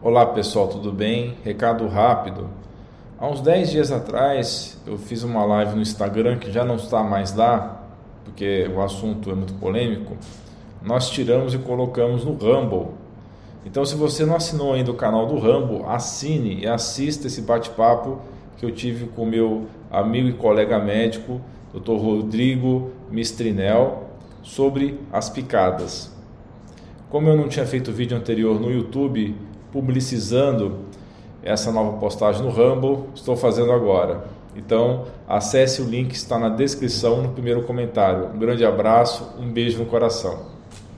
Olá pessoal, tudo bem? Recado rápido. Há uns 10 dias atrás eu fiz uma live no Instagram que já não está mais lá, porque o assunto é muito polêmico. Nós tiramos e colocamos no Rumble. Então, se você não assinou ainda o canal do Rumble, assine e assista esse bate-papo que eu tive com meu amigo e colega médico, Dr. Rodrigo Mistrinel, sobre as picadas. Como eu não tinha feito vídeo anterior no YouTube publicizando essa nova postagem no Rumble, estou fazendo agora. Então, acesse o link que está na descrição no primeiro comentário. Um grande abraço, um beijo no coração.